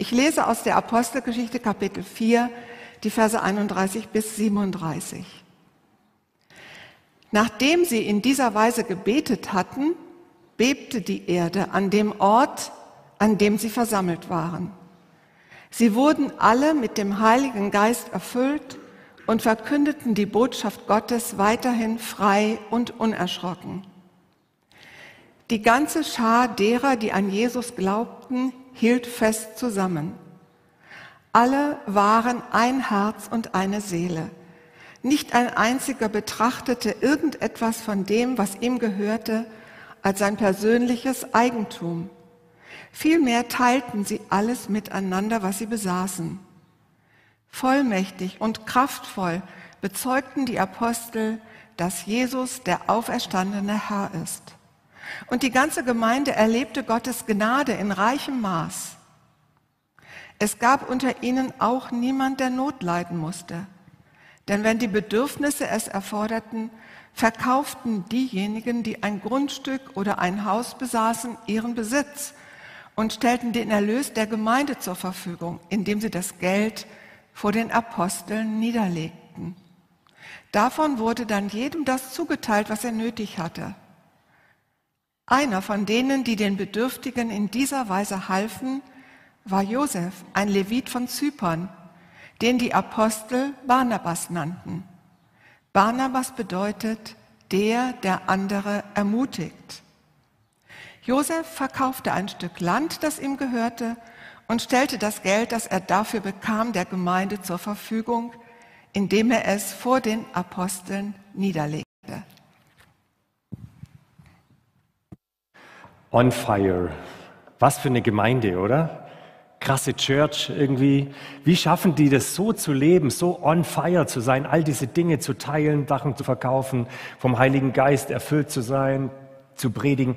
Ich lese aus der Apostelgeschichte Kapitel 4, die Verse 31 bis 37. Nachdem sie in dieser Weise gebetet hatten, bebte die Erde an dem Ort, an dem sie versammelt waren. Sie wurden alle mit dem Heiligen Geist erfüllt und verkündeten die Botschaft Gottes weiterhin frei und unerschrocken. Die ganze Schar derer, die an Jesus glaubten, hielt fest zusammen. Alle waren ein Herz und eine Seele. Nicht ein einziger betrachtete irgendetwas von dem, was ihm gehörte, als sein persönliches Eigentum. Vielmehr teilten sie alles miteinander, was sie besaßen. Vollmächtig und kraftvoll bezeugten die Apostel, dass Jesus der auferstandene Herr ist. Und die ganze Gemeinde erlebte Gottes Gnade in reichem Maß. Es gab unter ihnen auch niemand, der Not leiden musste. Denn wenn die Bedürfnisse es erforderten, verkauften diejenigen, die ein Grundstück oder ein Haus besaßen, ihren Besitz und stellten den Erlös der Gemeinde zur Verfügung, indem sie das Geld vor den Aposteln niederlegten. Davon wurde dann jedem das zugeteilt, was er nötig hatte. Einer von denen, die den Bedürftigen in dieser Weise halfen, war Josef, ein Levit von Zypern, den die Apostel Barnabas nannten. Barnabas bedeutet der, der andere ermutigt. Josef verkaufte ein Stück Land, das ihm gehörte, und stellte das Geld, das er dafür bekam, der Gemeinde zur Verfügung, indem er es vor den Aposteln niederlegte. On fire. Was für eine Gemeinde, oder? krasse Church irgendwie. Wie schaffen die das so zu leben, so on fire zu sein, all diese Dinge zu teilen, Sachen zu verkaufen, vom Heiligen Geist erfüllt zu sein, zu predigen?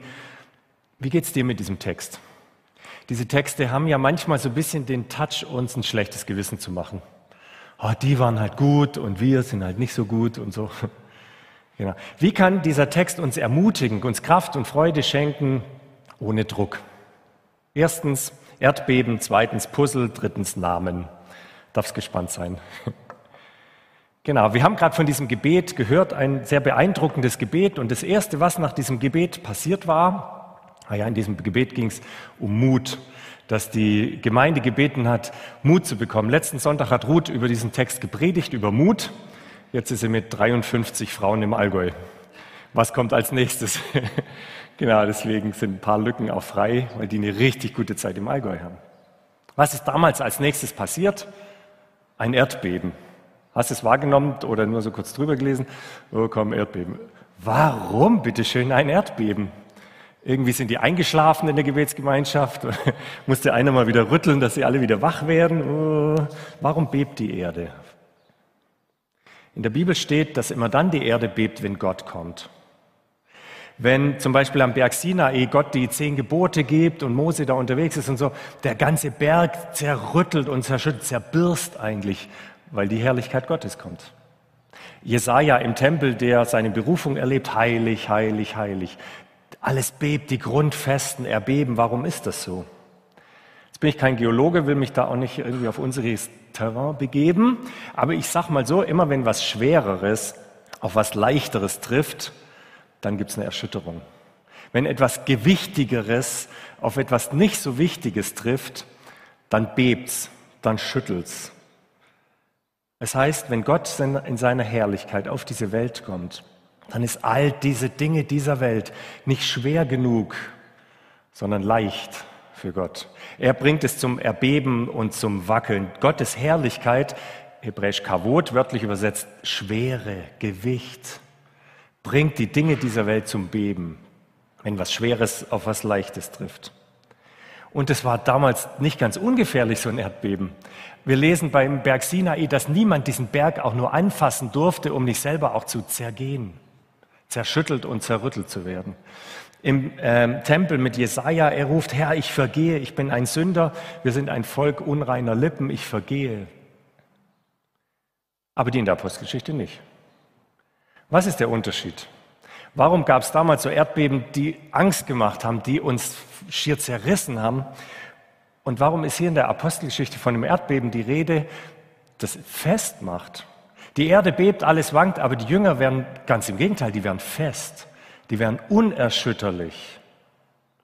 Wie geht's dir mit diesem Text? Diese Texte haben ja manchmal so ein bisschen den Touch, uns ein schlechtes Gewissen zu machen. Oh, die waren halt gut und wir sind halt nicht so gut und so. Genau. Wie kann dieser Text uns ermutigen, uns Kraft und Freude schenken, ohne Druck? Erstens, Erdbeben, zweitens Puzzle, drittens Namen. Darf's gespannt sein. Genau, wir haben gerade von diesem Gebet gehört, ein sehr beeindruckendes Gebet. Und das Erste, was nach diesem Gebet passiert war, naja, in diesem Gebet ging es um Mut, dass die Gemeinde gebeten hat, Mut zu bekommen. Letzten Sonntag hat Ruth über diesen Text gepredigt, über Mut. Jetzt ist sie mit 53 Frauen im Allgäu. Was kommt als nächstes? Genau, deswegen sind ein paar Lücken auch frei, weil die eine richtig gute Zeit im Allgäu haben. Was ist damals als nächstes passiert? Ein Erdbeben. Hast du es wahrgenommen oder nur so kurz drüber gelesen? Oh, komm, Erdbeben. Warum, bitteschön, ein Erdbeben? Irgendwie sind die eingeschlafen in der Gebetsgemeinschaft. Musste einer mal wieder rütteln, dass sie alle wieder wach werden. Oh, warum bebt die Erde? In der Bibel steht, dass immer dann die Erde bebt, wenn Gott kommt. Wenn zum Beispiel am Berg Sinai Gott die zehn Gebote gibt und Mose da unterwegs ist und so, der ganze Berg zerrüttelt und zerschüttelt, zerbirst eigentlich, weil die Herrlichkeit Gottes kommt. Jesaja im Tempel, der seine Berufung erlebt, heilig, heilig, heilig. Alles bebt, die Grundfesten erbeben. Warum ist das so? Jetzt bin ich kein Geologe, will mich da auch nicht irgendwie auf unseres Terrain begeben. Aber ich sag mal so, immer wenn was Schwereres auf was Leichteres trifft, dann gibt es eine Erschütterung. Wenn etwas Gewichtigeres auf etwas nicht so Wichtiges trifft, dann bebt's, dann schüttelt's. Es heißt, wenn Gott in seiner Herrlichkeit auf diese Welt kommt, dann ist all diese Dinge dieser Welt nicht schwer genug, sondern leicht für Gott. Er bringt es zum Erbeben und zum Wackeln. Gottes Herrlichkeit, hebräisch Kavot, wörtlich übersetzt Schwere, Gewicht, bringt die Dinge dieser Welt zum Beben, wenn was Schweres auf was Leichtes trifft. Und es war damals nicht ganz ungefährlich, so ein Erdbeben. Wir lesen beim Berg Sinai, dass niemand diesen Berg auch nur anfassen durfte, um nicht selber auch zu zergehen, zerschüttelt und zerrüttelt zu werden. Im äh, Tempel mit Jesaja, er ruft, Herr, ich vergehe, ich bin ein Sünder, wir sind ein Volk unreiner Lippen, ich vergehe. Aber die in der Apostelgeschichte nicht. Was ist der Unterschied? Warum gab es damals so Erdbeben, die Angst gemacht haben, die uns schier zerrissen haben? Und warum ist hier in der Apostelgeschichte von dem Erdbeben die Rede, das festmacht? Die Erde bebt, alles wankt, aber die Jünger werden ganz im Gegenteil, die werden fest, die werden unerschütterlich.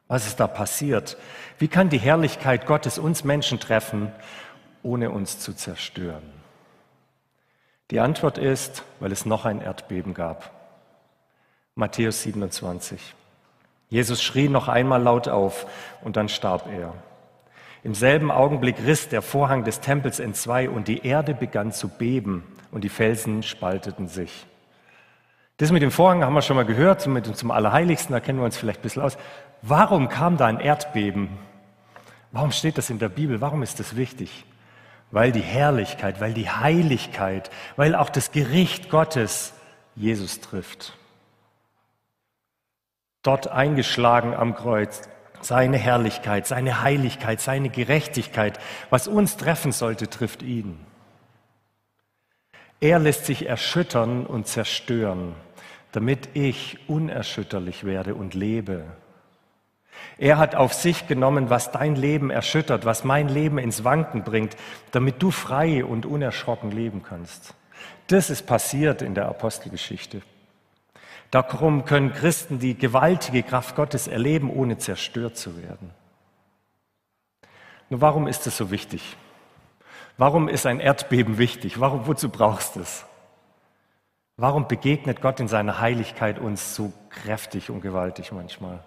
Was ist da passiert? Wie kann die Herrlichkeit Gottes uns Menschen treffen, ohne uns zu zerstören? Die Antwort ist, weil es noch ein Erdbeben gab. Matthäus 27. Jesus schrie noch einmal laut auf und dann starb er. Im selben Augenblick riss der Vorhang des Tempels entzwei und die Erde begann zu beben und die Felsen spalteten sich. Das mit dem Vorhang haben wir schon mal gehört, mit dem zum Allerheiligsten, da kennen wir uns vielleicht ein bisschen aus. Warum kam da ein Erdbeben? Warum steht das in der Bibel? Warum ist das wichtig? Weil die Herrlichkeit, weil die Heiligkeit, weil auch das Gericht Gottes Jesus trifft. Dort eingeschlagen am Kreuz, seine Herrlichkeit, seine Heiligkeit, seine Gerechtigkeit, was uns treffen sollte, trifft ihn. Er lässt sich erschüttern und zerstören, damit ich unerschütterlich werde und lebe. Er hat auf sich genommen, was dein Leben erschüttert, was mein Leben ins Wanken bringt, damit du frei und unerschrocken leben kannst. Das ist passiert in der Apostelgeschichte. Darum können Christen die gewaltige Kraft Gottes erleben, ohne zerstört zu werden. Nur warum ist es so wichtig? Warum ist ein Erdbeben wichtig? Warum, wozu brauchst du es? Warum begegnet Gott in seiner Heiligkeit uns so kräftig und gewaltig manchmal?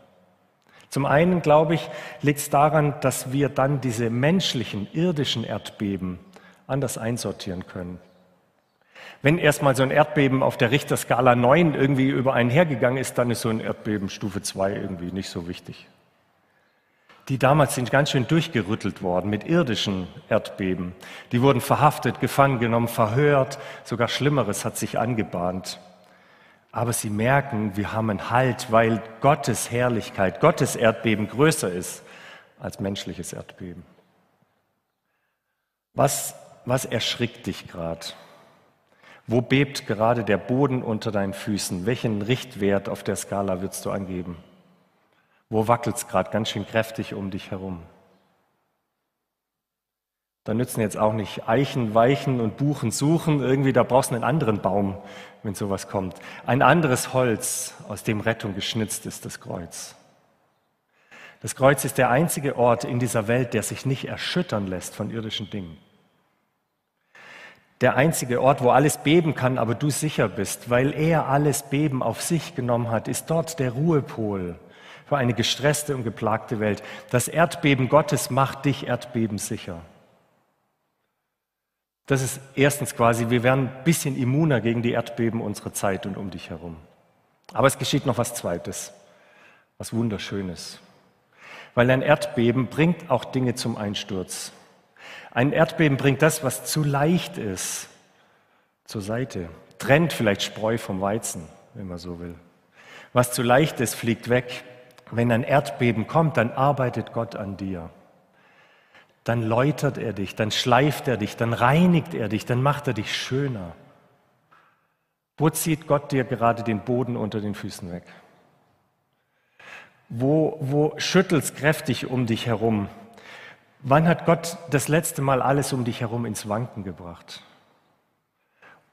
Zum einen, glaube ich, liegt es daran, dass wir dann diese menschlichen, irdischen Erdbeben anders einsortieren können. Wenn erstmal so ein Erdbeben auf der Richterskala 9 irgendwie über einen hergegangen ist, dann ist so ein Erdbeben Stufe 2 irgendwie nicht so wichtig. Die damals sind ganz schön durchgerüttelt worden mit irdischen Erdbeben. Die wurden verhaftet, gefangen genommen, verhört, sogar Schlimmeres hat sich angebahnt. Aber sie merken, wir haben einen Halt, weil Gottes Herrlichkeit, Gottes Erdbeben größer ist als menschliches Erdbeben. Was, was erschrickt dich gerade? Wo bebt gerade der Boden unter deinen Füßen? Welchen Richtwert auf der Skala würdest du angeben? Wo wackelt es gerade ganz schön kräftig um dich herum? Da nützen jetzt auch nicht Eichen, Weichen und Buchen suchen. Irgendwie, da brauchst du einen anderen Baum, wenn sowas kommt. Ein anderes Holz, aus dem Rettung geschnitzt ist, das Kreuz. Das Kreuz ist der einzige Ort in dieser Welt, der sich nicht erschüttern lässt von irdischen Dingen. Der einzige Ort, wo alles beben kann, aber du sicher bist, weil er alles Beben auf sich genommen hat, ist dort der Ruhepol für eine gestresste und geplagte Welt. Das Erdbeben Gottes macht dich erdbebensicher. Das ist erstens quasi, wir werden ein bisschen immuner gegen die Erdbeben unserer Zeit und um dich herum. Aber es geschieht noch was Zweites, was Wunderschönes. Weil ein Erdbeben bringt auch Dinge zum Einsturz. Ein Erdbeben bringt das, was zu leicht ist, zur Seite. Trennt vielleicht Spreu vom Weizen, wenn man so will. Was zu leicht ist, fliegt weg. Wenn ein Erdbeben kommt, dann arbeitet Gott an dir dann läutert er dich, dann schleift er dich, dann reinigt er dich, dann macht er dich schöner. Wo zieht Gott dir gerade den Boden unter den Füßen weg? Wo, wo schüttelst kräftig um dich herum? Wann hat Gott das letzte Mal alles um dich herum ins Wanken gebracht?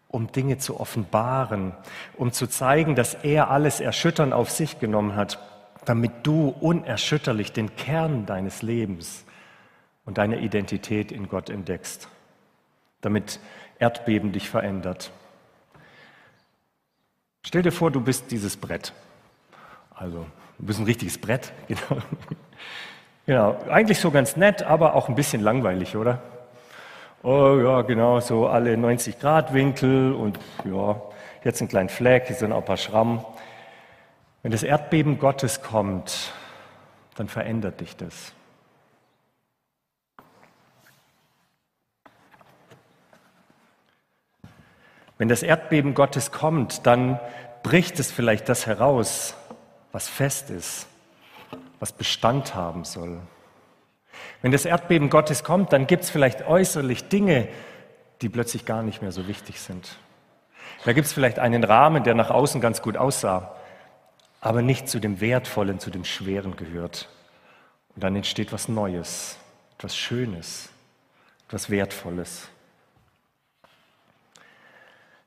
Um Dinge zu offenbaren, um zu zeigen, dass er alles Erschüttern auf sich genommen hat, damit du unerschütterlich den Kern deines Lebens und deine Identität in Gott entdeckst, damit Erdbeben dich verändert. Stell dir vor, du bist dieses Brett. Also, du bist ein richtiges Brett. Genau. genau. Eigentlich so ganz nett, aber auch ein bisschen langweilig, oder? Oh ja, genau, so alle 90 Grad Winkel und ja, jetzt ein kleiner Fleck, hier sind auch ein paar Schrammen. Wenn das Erdbeben Gottes kommt, dann verändert dich das. Wenn das Erdbeben Gottes kommt, dann bricht es vielleicht das heraus, was fest ist, was Bestand haben soll. Wenn das Erdbeben Gottes kommt, dann gibt es vielleicht äußerlich Dinge, die plötzlich gar nicht mehr so wichtig sind. Da gibt es vielleicht einen Rahmen, der nach außen ganz gut aussah, aber nicht zu dem Wertvollen, zu dem Schweren gehört. Und dann entsteht was Neues. etwas Schönes, etwas Wertvolles.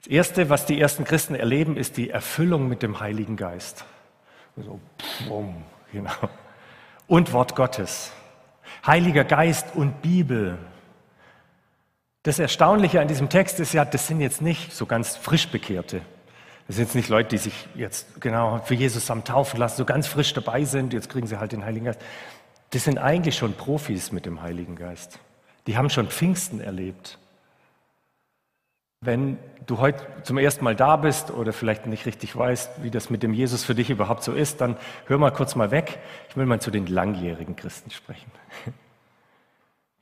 Das Erste, was die ersten Christen erleben, ist die Erfüllung mit dem Heiligen Geist. So, bumm, genau. Und Wort Gottes. Heiliger Geist und Bibel. Das Erstaunliche an diesem Text ist ja, das sind jetzt nicht so ganz frisch Bekehrte. Das sind jetzt nicht Leute, die sich jetzt genau für Jesus am Taufen lassen, so ganz frisch dabei sind, jetzt kriegen sie halt den Heiligen Geist. Das sind eigentlich schon Profis mit dem Heiligen Geist. Die haben schon Pfingsten erlebt. Wenn du heute zum ersten Mal da bist oder vielleicht nicht richtig weißt, wie das mit dem Jesus für dich überhaupt so ist, dann hör mal kurz mal weg. Ich will mal zu den langjährigen Christen sprechen.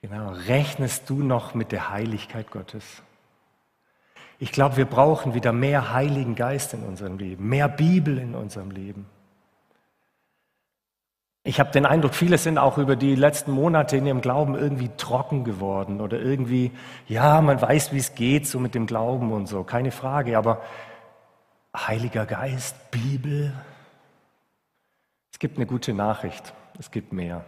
Genau, rechnest du noch mit der Heiligkeit Gottes? Ich glaube, wir brauchen wieder mehr Heiligen Geist in unserem Leben, mehr Bibel in unserem Leben. Ich habe den Eindruck, viele sind auch über die letzten Monate in ihrem Glauben irgendwie trocken geworden oder irgendwie, ja, man weiß, wie es geht, so mit dem Glauben und so, keine Frage, aber Heiliger Geist, Bibel, es gibt eine gute Nachricht, es gibt mehr.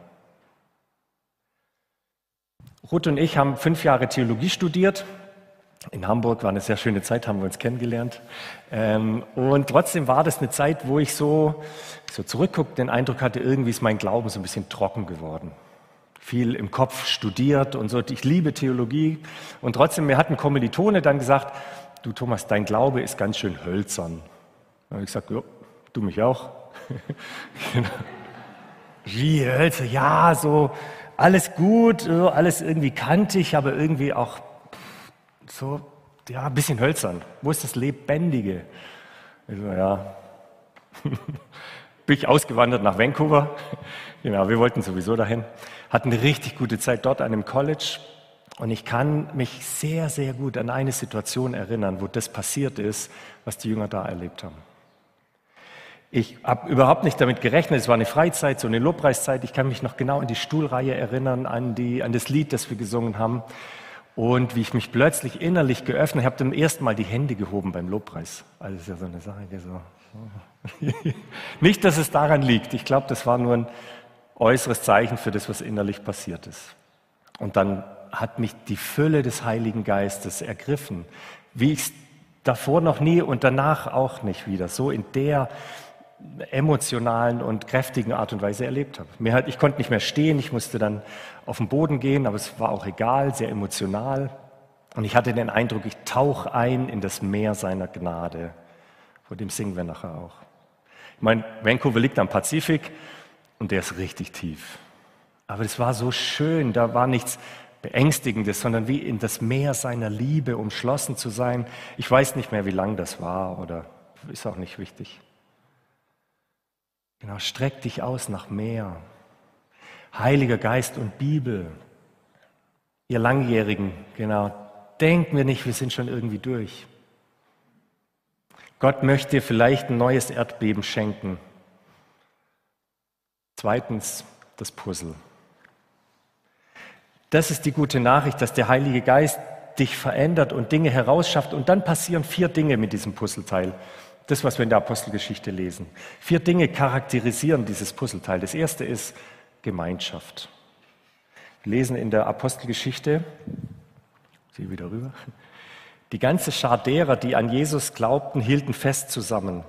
Ruth und ich haben fünf Jahre Theologie studiert in Hamburg war eine sehr schöne Zeit, haben wir uns kennengelernt. Ähm, und trotzdem war das eine Zeit, wo ich so, so zurückguckt, den Eindruck hatte, irgendwie ist mein Glauben so ein bisschen trocken geworden. Viel im Kopf studiert und so. Ich liebe Theologie. Und trotzdem, mir hat ein Kommilitone dann gesagt, du Thomas, dein Glaube ist ganz schön hölzern. Da habe ich gesagt, ja, du mich auch. Wie hölzer? Ja, so alles gut, alles irgendwie kantig, aber irgendwie auch so, ja, ein bisschen hölzern. Wo ist das Lebendige? Ich so, ja, bin ich ausgewandert nach Vancouver. Genau, wir wollten sowieso dahin. Hatten eine richtig gute Zeit dort an einem College. Und ich kann mich sehr, sehr gut an eine Situation erinnern, wo das passiert ist, was die Jünger da erlebt haben. Ich habe überhaupt nicht damit gerechnet, es war eine Freizeit, so eine Lobpreiszeit. Ich kann mich noch genau an die Stuhlreihe erinnern, an, die, an das Lied, das wir gesungen haben. Und wie ich mich plötzlich innerlich geöffnet habe, zum ersten Mal die Hände gehoben beim Lobpreis. Also das ist ja so eine Sache. So. Nicht, dass es daran liegt. Ich glaube, das war nur ein äußeres Zeichen für das, was innerlich passiert ist. Und dann hat mich die Fülle des Heiligen Geistes ergriffen, wie ich es davor noch nie und danach auch nicht wieder. So in der emotionalen und kräftigen Art und Weise erlebt habe. Mir hat, ich konnte nicht mehr stehen, ich musste dann auf den Boden gehen, aber es war auch egal, sehr emotional. Und ich hatte den Eindruck, ich tauche ein in das Meer seiner Gnade. Vor dem singen wir nachher auch. Ich meine, Vancouver liegt am Pazifik und der ist richtig tief. Aber es war so schön, da war nichts Beängstigendes, sondern wie in das Meer seiner Liebe umschlossen zu sein. Ich weiß nicht mehr, wie lang das war oder ist auch nicht wichtig. Genau, streck dich aus nach mehr. Heiliger Geist und Bibel. Ihr Langjährigen, genau, denkt mir nicht, wir sind schon irgendwie durch. Gott möchte dir vielleicht ein neues Erdbeben schenken. Zweitens das Puzzle. Das ist die gute Nachricht, dass der Heilige Geist dich verändert und Dinge herausschafft. Und dann passieren vier Dinge mit diesem Puzzleteil. Das, was wir in der Apostelgeschichte lesen. Vier Dinge charakterisieren dieses Puzzleteil. Das erste ist Gemeinschaft. Wir lesen in der Apostelgeschichte, sieh wieder rüber, die ganze Schar derer, die an Jesus glaubten, hielten fest zusammen.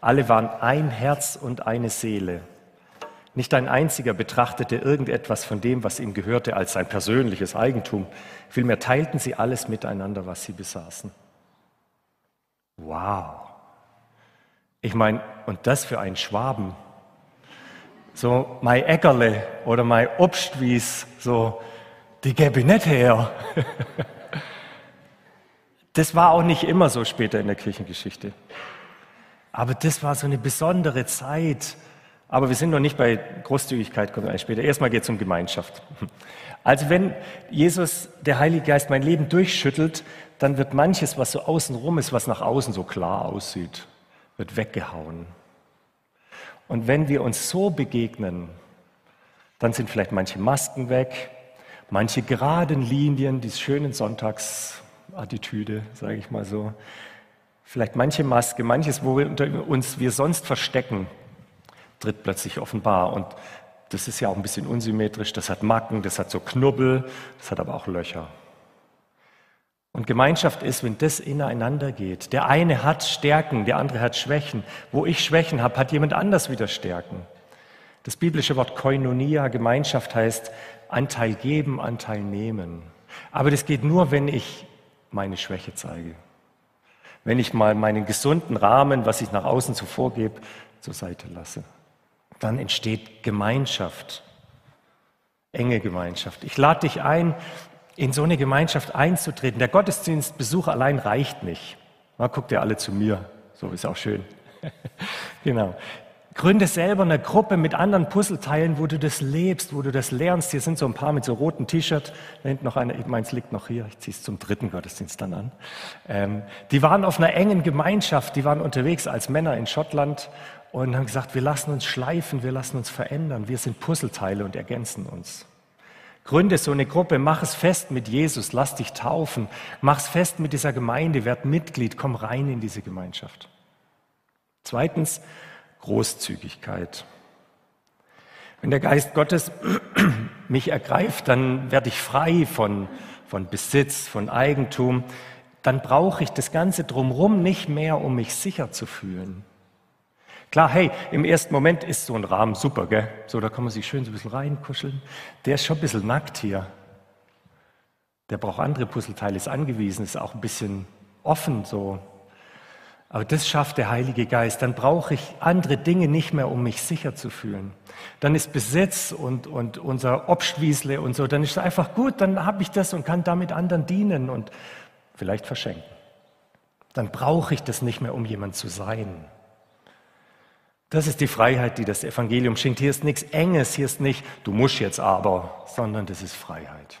Alle waren ein Herz und eine Seele. Nicht ein einziger betrachtete irgendetwas von dem, was ihm gehörte, als sein persönliches Eigentum. Vielmehr teilten sie alles miteinander, was sie besaßen. Wow. Ich meine, und das für einen Schwaben. So, mein Äckerle oder mein Obstwies, so, die gäbe ich nicht her. Das war auch nicht immer so später in der Kirchengeschichte. Aber das war so eine besondere Zeit. Aber wir sind noch nicht bei Großzügigkeit, kommt eigentlich später. Erstmal geht es um Gemeinschaft. Also wenn Jesus, der Heilige Geist, mein Leben durchschüttelt, dann wird manches, was so außenrum ist, was nach außen so klar aussieht, wird weggehauen. Und wenn wir uns so begegnen, dann sind vielleicht manche Masken weg, manche geraden Linien, die schönen Sonntagsattitüde, sage ich mal so. Vielleicht manche Maske, manches, wo wir unter uns wir sonst verstecken, tritt plötzlich offenbar. Und das ist ja auch ein bisschen unsymmetrisch, das hat Macken, das hat so Knubbel, das hat aber auch Löcher. Und Gemeinschaft ist, wenn das ineinander geht. Der eine hat Stärken, der andere hat Schwächen. Wo ich Schwächen habe, hat jemand anders wieder Stärken. Das biblische Wort Koinonia, Gemeinschaft heißt Anteil geben, Anteil nehmen. Aber das geht nur, wenn ich meine Schwäche zeige. Wenn ich mal meinen gesunden Rahmen, was ich nach außen so vorgebe, zur Seite lasse. Dann entsteht Gemeinschaft, enge Gemeinschaft. Ich lade dich ein, in so eine Gemeinschaft einzutreten. Der Gottesdienstbesuch allein reicht nicht. Mal guckt ihr alle zu mir, so ist auch schön. genau. Gründe selber eine Gruppe mit anderen Puzzleteilen, wo du das lebst, wo du das lernst. Hier sind so ein paar mit so roten T-Shirt. Da hinten noch einer, meins liegt noch hier. Ich ziehe es zum dritten Gottesdienst dann an. Ähm, die waren auf einer engen Gemeinschaft. Die waren unterwegs als Männer in Schottland und haben gesagt, wir lassen uns schleifen, wir lassen uns verändern. Wir sind Puzzleteile und ergänzen uns. Gründe so eine Gruppe, mach es fest mit Jesus, lass dich taufen, mach es fest mit dieser Gemeinde, werd Mitglied, komm rein in diese Gemeinschaft. Zweitens, Großzügigkeit. Wenn der Geist Gottes mich ergreift, dann werde ich frei von, von Besitz, von Eigentum. Dann brauche ich das Ganze drumherum nicht mehr, um mich sicher zu fühlen. Klar, hey, im ersten Moment ist so ein Rahmen super, gell? So, da kann man sich schön so ein bisschen reinkuscheln. Der ist schon ein bisschen nackt hier. Der braucht andere Puzzleteile, ist angewiesen, ist auch ein bisschen offen so. Aber das schafft der Heilige Geist. Dann brauche ich andere Dinge nicht mehr, um mich sicher zu fühlen. Dann ist Besitz und, und unser Obstwiesle und so, dann ist es einfach gut, dann habe ich das und kann damit anderen dienen und vielleicht verschenken. Dann brauche ich das nicht mehr, um jemand zu sein. Das ist die Freiheit, die das Evangelium schenkt. Hier ist nichts Enges, hier ist nicht, du musst jetzt aber, sondern das ist Freiheit.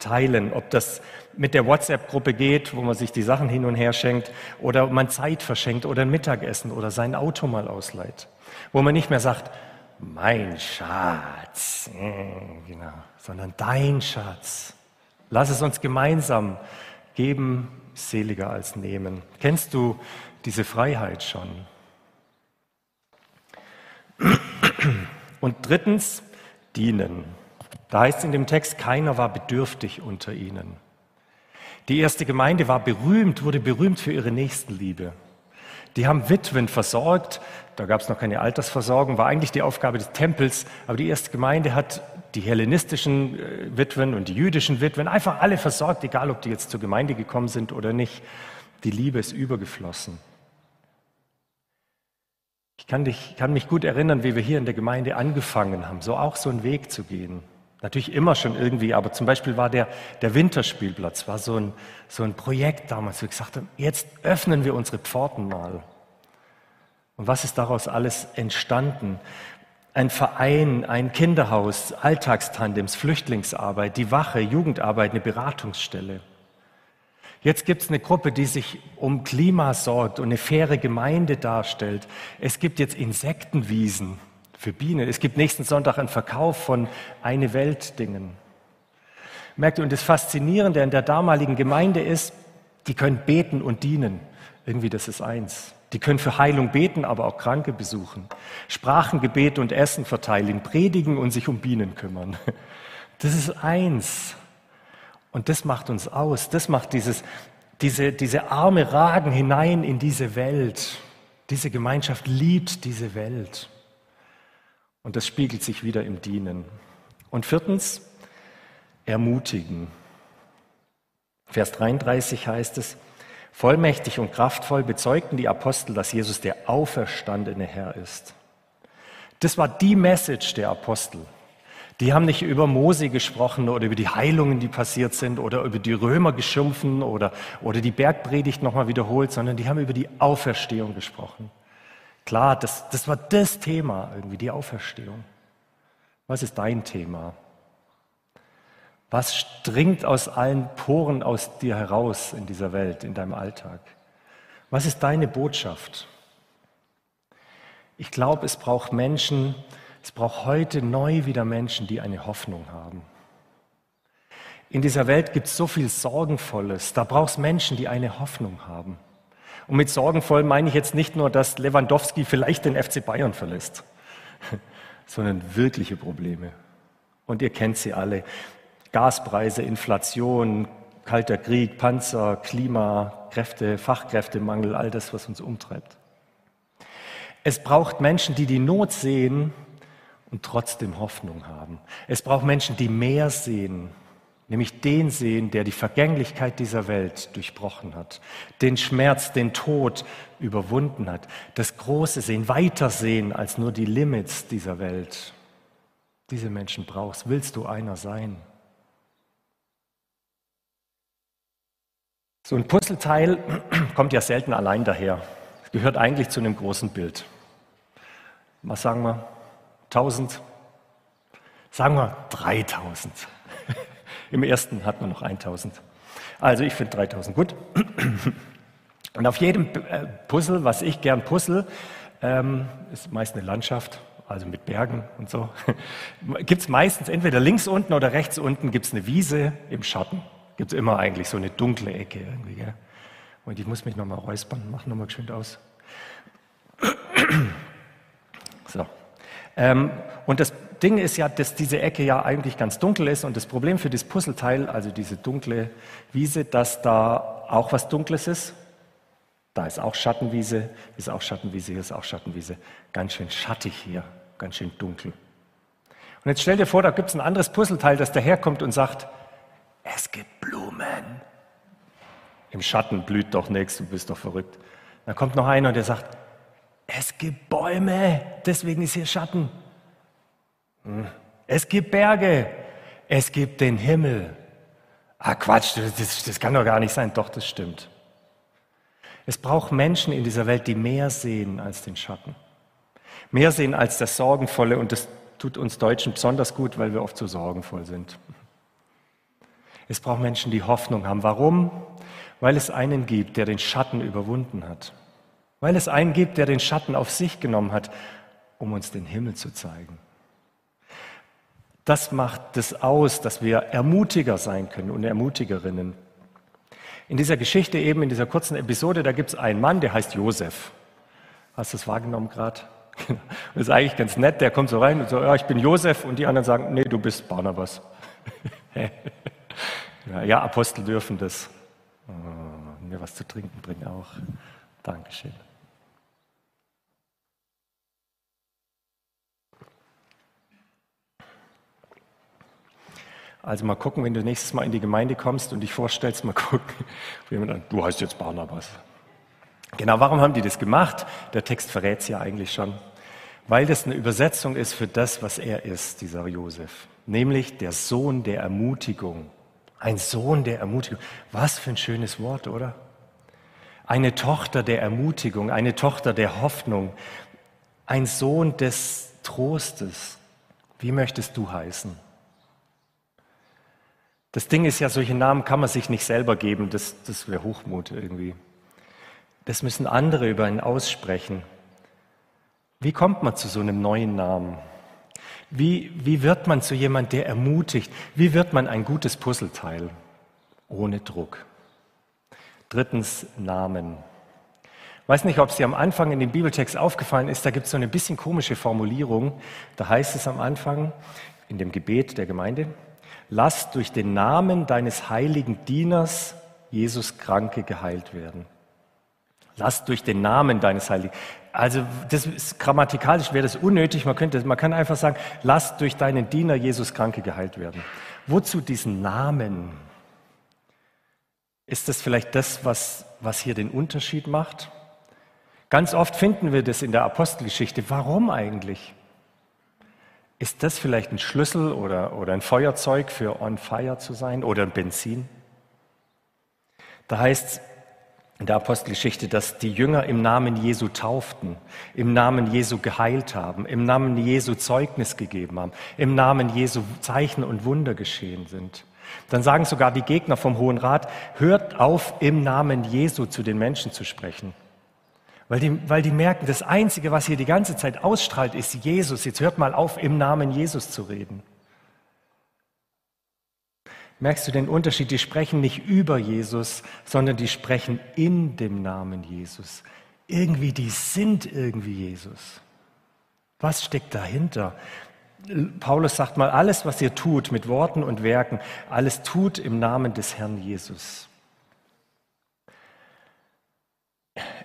Teilen, ob das mit der WhatsApp-Gruppe geht, wo man sich die Sachen hin und her schenkt, oder man Zeit verschenkt oder ein Mittagessen oder sein Auto mal ausleiht. Wo man nicht mehr sagt, mein Schatz, äh, genau, sondern dein Schatz. Lass es uns gemeinsam geben, seliger als nehmen. Kennst du diese Freiheit schon? Und drittens, dienen. Da heißt es in dem Text, keiner war bedürftig unter ihnen. Die erste Gemeinde war berühmt, wurde berühmt für ihre Nächstenliebe. Die haben Witwen versorgt, da gab es noch keine Altersversorgung, war eigentlich die Aufgabe des Tempels, aber die erste Gemeinde hat die hellenistischen äh, Witwen und die jüdischen Witwen einfach alle versorgt, egal ob die jetzt zur Gemeinde gekommen sind oder nicht. Die Liebe ist übergeflossen. Ich kann, dich, kann mich gut erinnern, wie wir hier in der Gemeinde angefangen haben, so auch so einen Weg zu gehen. Natürlich immer schon irgendwie, aber zum Beispiel war der, der Winterspielplatz, war so ein, so ein Projekt damals, wo wir gesagt haben, jetzt öffnen wir unsere Pforten mal. Und was ist daraus alles entstanden? Ein Verein, ein Kinderhaus, Alltagstandems, Flüchtlingsarbeit, die Wache, Jugendarbeit, eine Beratungsstelle. Jetzt gibt es eine Gruppe, die sich um Klima sorgt und eine faire Gemeinde darstellt. Es gibt jetzt Insektenwiesen für Bienen. Es gibt nächsten Sonntag einen Verkauf von Eine Welt Dingen. Merkt ihr, und das Faszinierende an der damaligen Gemeinde ist, die können beten und dienen. Irgendwie, das ist eins. Die können für Heilung beten, aber auch Kranke besuchen. Sprachengebet und Essen verteilen, predigen und sich um Bienen kümmern. Das ist eins. Und das macht uns aus. Das macht dieses, diese, diese Arme ragen hinein in diese Welt. Diese Gemeinschaft liebt diese Welt. Und das spiegelt sich wieder im Dienen. Und viertens, ermutigen. Vers 33 heißt es, vollmächtig und kraftvoll bezeugten die Apostel, dass Jesus der auferstandene Herr ist. Das war die Message der Apostel. Die haben nicht über Mose gesprochen oder über die Heilungen, die passiert sind oder über die Römer geschimpfen oder, oder die Bergpredigt nochmal wiederholt, sondern die haben über die Auferstehung gesprochen. Klar, das, das war das Thema irgendwie, die Auferstehung. Was ist dein Thema? Was dringt aus allen Poren aus dir heraus in dieser Welt, in deinem Alltag? Was ist deine Botschaft? Ich glaube, es braucht Menschen, es braucht heute neu wieder Menschen, die eine Hoffnung haben. In dieser Welt gibt es so viel Sorgenvolles. Da braucht es Menschen, die eine Hoffnung haben. Und mit sorgenvoll meine ich jetzt nicht nur, dass Lewandowski vielleicht den FC Bayern verlässt, sondern wirkliche Probleme. Und ihr kennt sie alle. Gaspreise, Inflation, kalter Krieg, Panzer, Klima, Kräfte, Fachkräftemangel, all das, was uns umtreibt. Es braucht Menschen, die die Not sehen und trotzdem Hoffnung haben. Es braucht Menschen, die mehr sehen, nämlich den sehen, der die Vergänglichkeit dieser Welt durchbrochen hat, den Schmerz, den Tod überwunden hat, das große Sehen, weiter sehen als nur die Limits dieser Welt. Diese Menschen brauchst. Willst du einer sein? So ein Puzzleteil kommt ja selten allein daher. Es gehört eigentlich zu einem großen Bild was sagen wir, 1000? Sagen wir 3000. Im ersten hat man noch 1000. Also ich finde 3000 gut. Und auf jedem äh, Puzzle, was ich gern puzzle, ähm, ist meist eine Landschaft, also mit Bergen und so, gibt es meistens entweder links unten oder rechts unten gibt es eine Wiese im Schatten. Gibt es immer eigentlich so eine dunkle Ecke irgendwie. Gell? Und ich muss mich nochmal räuspern, mach nochmal geschwind aus. So. Ähm, und das Ding ist ja, dass diese Ecke ja eigentlich ganz dunkel ist und das Problem für das Puzzleteil, also diese dunkle Wiese, dass da auch was Dunkles ist. Da ist auch Schattenwiese, ist auch Schattenwiese, hier ist auch Schattenwiese. Ganz schön schattig hier, ganz schön dunkel. Und jetzt stell dir vor, da gibt es ein anderes Puzzleteil, das daherkommt und sagt, es gibt Blumen. Im Schatten blüht doch nichts, du bist doch verrückt. Dann kommt noch einer und der sagt, es gibt Bäume, deswegen ist hier Schatten. Hm. Es gibt Berge, es gibt den Himmel. Ah Quatsch, das, das kann doch gar nicht sein. Doch, das stimmt. Es braucht Menschen in dieser Welt, die mehr sehen als den Schatten. Mehr sehen als das Sorgenvolle und das tut uns Deutschen besonders gut, weil wir oft so sorgenvoll sind. Es braucht Menschen, die Hoffnung haben. Warum? Weil es einen gibt, der den Schatten überwunden hat. Weil es einen gibt, der den Schatten auf sich genommen hat, um uns den Himmel zu zeigen. Das macht das aus, dass wir Ermutiger sein können und Ermutigerinnen. In dieser Geschichte eben, in dieser kurzen Episode, da gibt es einen Mann, der heißt Josef. Hast du das wahrgenommen gerade? Das ist eigentlich ganz nett, der kommt so rein und so, ja, ich bin Josef und die anderen sagen, nee, du bist Barnabas. ja, Apostel dürfen das. Oh, mir was zu trinken bringen auch. Dankeschön. Also mal gucken, wenn du nächstes Mal in die Gemeinde kommst und dich vorstellst, mal gucken, du heißt jetzt Barnabas. Genau, warum haben die das gemacht? Der Text verrät es ja eigentlich schon. Weil das eine Übersetzung ist für das, was er ist, dieser Josef. Nämlich der Sohn der Ermutigung. Ein Sohn der Ermutigung. Was für ein schönes Wort, oder? Eine Tochter der Ermutigung, eine Tochter der Hoffnung, ein Sohn des Trostes. Wie möchtest du heißen? Das Ding ist ja, solche Namen kann man sich nicht selber geben, das, das wäre Hochmut irgendwie. Das müssen andere über ihn aussprechen. Wie kommt man zu so einem neuen Namen? Wie, wie wird man zu jemand, der ermutigt? Wie wird man ein gutes Puzzleteil ohne Druck? Drittens Namen. Ich weiß nicht, ob es dir am Anfang in dem Bibeltext aufgefallen ist, da gibt es so eine bisschen komische Formulierung. Da heißt es am Anfang in dem Gebet der Gemeinde, lass durch den Namen deines heiligen Dieners Jesus Kranke geheilt werden. Lass durch den Namen deines Heiligen. Also das ist grammatikalisch wäre das unnötig. Man könnte, man kann einfach sagen, lass durch deinen Diener Jesus Kranke geheilt werden. Wozu diesen Namen? Ist das vielleicht das, was, was hier den Unterschied macht? Ganz oft finden wir das in der Apostelgeschichte. Warum eigentlich? Ist das vielleicht ein Schlüssel oder, oder ein Feuerzeug für on fire zu sein oder ein Benzin? Da heißt es in der Apostelgeschichte, dass die Jünger im Namen Jesu tauften, im Namen Jesu geheilt haben, im Namen Jesu Zeugnis gegeben haben, im Namen Jesu Zeichen und Wunder geschehen sind. Dann sagen sogar die Gegner vom Hohen Rat, hört auf, im Namen Jesu zu den Menschen zu sprechen. Weil die, weil die merken, das Einzige, was hier die ganze Zeit ausstrahlt, ist Jesus. Jetzt hört mal auf, im Namen Jesus zu reden. Merkst du den Unterschied? Die sprechen nicht über Jesus, sondern die sprechen in dem Namen Jesus. Irgendwie, die sind irgendwie Jesus. Was steckt dahinter? Paulus sagt mal, alles, was ihr tut mit Worten und Werken, alles tut im Namen des Herrn Jesus.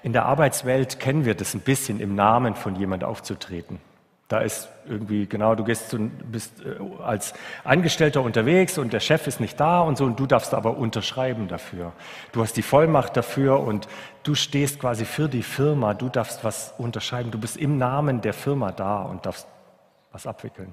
In der Arbeitswelt kennen wir das ein bisschen, im Namen von jemand aufzutreten. Da ist irgendwie, genau, du gehst bist äh, als Angestellter unterwegs und der Chef ist nicht da und so und du darfst aber unterschreiben dafür. Du hast die Vollmacht dafür und du stehst quasi für die Firma, du darfst was unterschreiben, du bist im Namen der Firma da und darfst was abwickeln.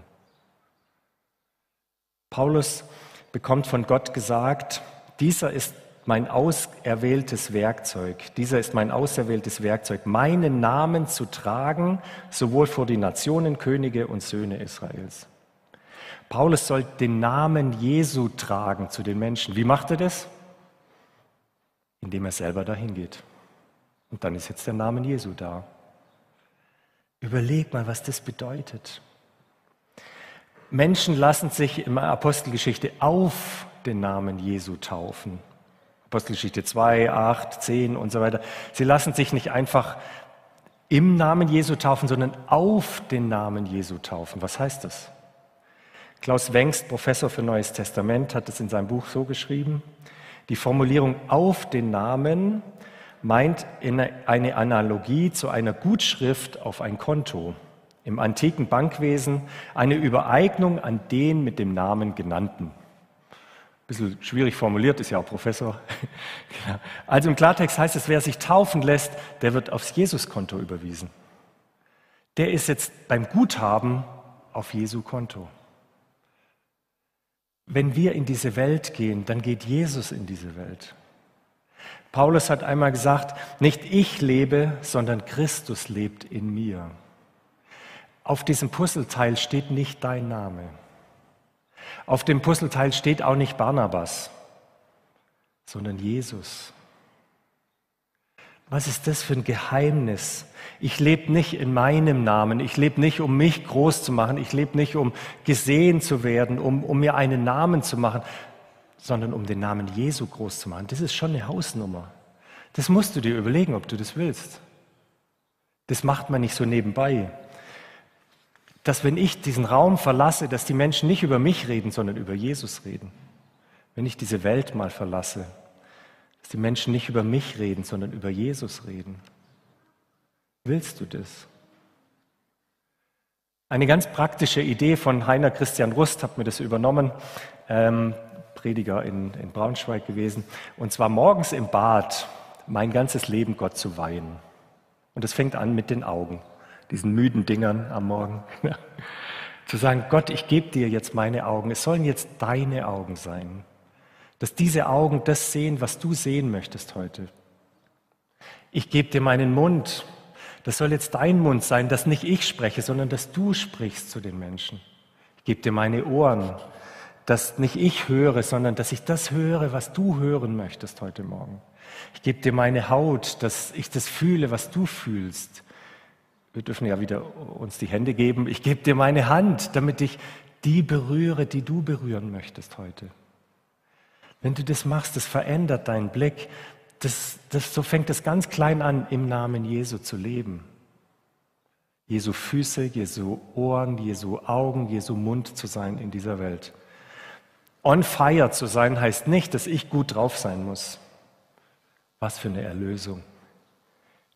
Paulus bekommt von Gott gesagt, dieser ist mein auserwähltes Werkzeug. Dieser ist mein auserwähltes Werkzeug, meinen Namen zu tragen, sowohl vor die Nationen, Könige und Söhne Israels. Paulus soll den Namen Jesu tragen zu den Menschen. Wie macht er das? Indem er selber dahin geht. Und dann ist jetzt der Name Jesu da. Überleg mal, was das bedeutet. Menschen lassen sich in der Apostelgeschichte auf den Namen Jesu taufen. Apostelgeschichte 2, 8, 10 und so weiter. Sie lassen sich nicht einfach im Namen Jesu taufen, sondern auf den Namen Jesu taufen. Was heißt das? Klaus Wengst, Professor für Neues Testament, hat es in seinem Buch so geschrieben. Die Formulierung auf den Namen meint eine Analogie zu einer Gutschrift auf ein Konto. Im antiken Bankwesen eine Übereignung an den mit dem Namen genannten bisschen schwierig formuliert, ist ja auch Professor. Genau. Also im Klartext heißt es, wer sich taufen lässt, der wird aufs Jesuskonto überwiesen. Der ist jetzt beim Guthaben auf Jesu Konto. Wenn wir in diese Welt gehen, dann geht Jesus in diese Welt. Paulus hat einmal gesagt, nicht ich lebe, sondern Christus lebt in mir. Auf diesem Puzzleteil steht nicht dein Name. Auf dem Puzzleteil steht auch nicht Barnabas, sondern Jesus. Was ist das für ein Geheimnis? Ich lebe nicht in meinem Namen, ich lebe nicht, um mich groß zu machen, ich lebe nicht, um gesehen zu werden, um, um mir einen Namen zu machen, sondern um den Namen Jesu groß zu machen. Das ist schon eine Hausnummer. Das musst du dir überlegen, ob du das willst. Das macht man nicht so nebenbei dass wenn ich diesen Raum verlasse, dass die Menschen nicht über mich reden, sondern über Jesus reden. Wenn ich diese Welt mal verlasse, dass die Menschen nicht über mich reden, sondern über Jesus reden. Willst du das? Eine ganz praktische Idee von Heiner Christian Rust, hat mir das übernommen, ähm, Prediger in, in Braunschweig gewesen, und zwar morgens im Bad mein ganzes Leben Gott zu weihen. Und es fängt an mit den Augen diesen müden Dingern am Morgen. Zu sagen, Gott, ich gebe dir jetzt meine Augen. Es sollen jetzt deine Augen sein. Dass diese Augen das sehen, was du sehen möchtest heute. Ich gebe dir meinen Mund. Das soll jetzt dein Mund sein, dass nicht ich spreche, sondern dass du sprichst zu den Menschen. Ich gebe dir meine Ohren, dass nicht ich höre, sondern dass ich das höre, was du hören möchtest heute Morgen. Ich gebe dir meine Haut, dass ich das fühle, was du fühlst. Wir dürfen ja wieder uns die Hände geben. Ich gebe dir meine Hand, damit ich die berühre, die du berühren möchtest heute. Wenn du das machst, das verändert deinen Blick. Das, das, so fängt es ganz klein an, im Namen Jesu zu leben. Jesu Füße, Jesu Ohren, Jesu Augen, Jesu Mund zu sein in dieser Welt. On fire zu sein heißt nicht, dass ich gut drauf sein muss. Was für eine Erlösung.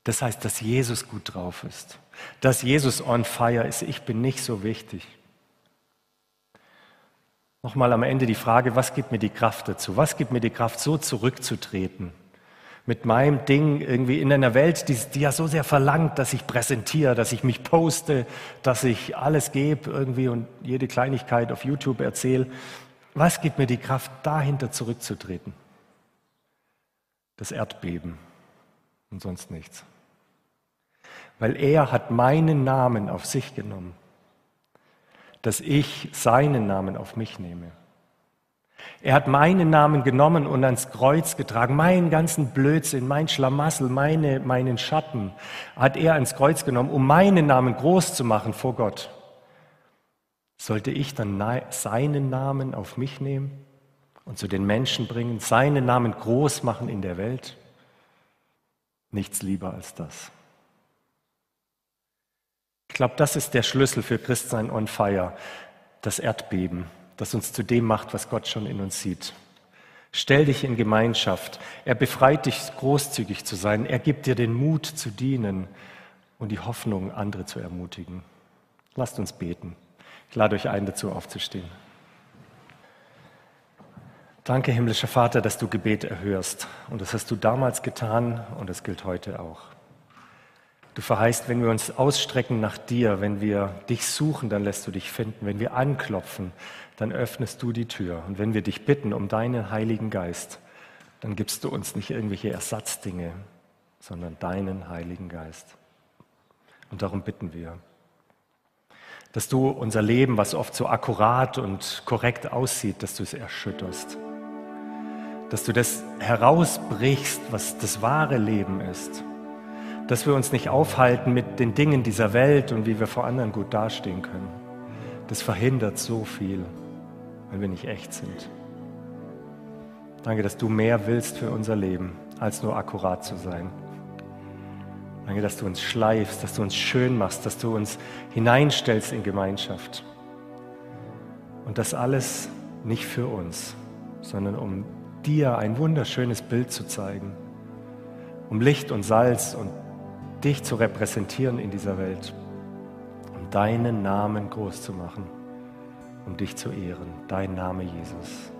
Das heißt, dass Jesus gut drauf ist, dass Jesus on fire ist. Ich bin nicht so wichtig. Nochmal am Ende die Frage, was gibt mir die Kraft dazu? Was gibt mir die Kraft, so zurückzutreten? Mit meinem Ding irgendwie in einer Welt, die, die ja so sehr verlangt, dass ich präsentiere, dass ich mich poste, dass ich alles gebe irgendwie und jede Kleinigkeit auf YouTube erzähle. Was gibt mir die Kraft, dahinter zurückzutreten? Das Erdbeben und sonst nichts weil er hat meinen Namen auf sich genommen, dass ich seinen Namen auf mich nehme. Er hat meinen Namen genommen und ans Kreuz getragen. Meinen ganzen Blödsinn, mein Schlamassel, meine, meinen Schatten hat er ans Kreuz genommen, um meinen Namen groß zu machen vor Gott. Sollte ich dann seinen Namen auf mich nehmen und zu den Menschen bringen, seinen Namen groß machen in der Welt? Nichts lieber als das. Ich glaube, das ist der Schlüssel für Christsein on Fire, das Erdbeben, das uns zu dem macht, was Gott schon in uns sieht. Stell dich in Gemeinschaft. Er befreit dich, großzügig zu sein. Er gibt dir den Mut zu dienen und die Hoffnung, andere zu ermutigen. Lasst uns beten. Ich lade euch ein, dazu aufzustehen. Danke, himmlischer Vater, dass du Gebet erhörst. Und das hast du damals getan und das gilt heute auch. Du verheißt, wenn wir uns ausstrecken nach dir, wenn wir dich suchen, dann lässt du dich finden. Wenn wir anklopfen, dann öffnest du die Tür. Und wenn wir dich bitten um deinen Heiligen Geist, dann gibst du uns nicht irgendwelche Ersatzdinge, sondern deinen Heiligen Geist. Und darum bitten wir, dass du unser Leben, was oft so akkurat und korrekt aussieht, dass du es erschütterst. Dass du das herausbrichst, was das wahre Leben ist dass wir uns nicht aufhalten mit den Dingen dieser Welt und wie wir vor anderen gut dastehen können. Das verhindert so viel, wenn wir nicht echt sind. Danke, dass du mehr willst für unser Leben, als nur akkurat zu sein. Danke, dass du uns schleifst, dass du uns schön machst, dass du uns hineinstellst in Gemeinschaft. Und das alles nicht für uns, sondern um dir ein wunderschönes Bild zu zeigen, um Licht und Salz und dich zu repräsentieren in dieser Welt, um deinen Namen groß zu machen, um dich zu ehren. Dein Name Jesus.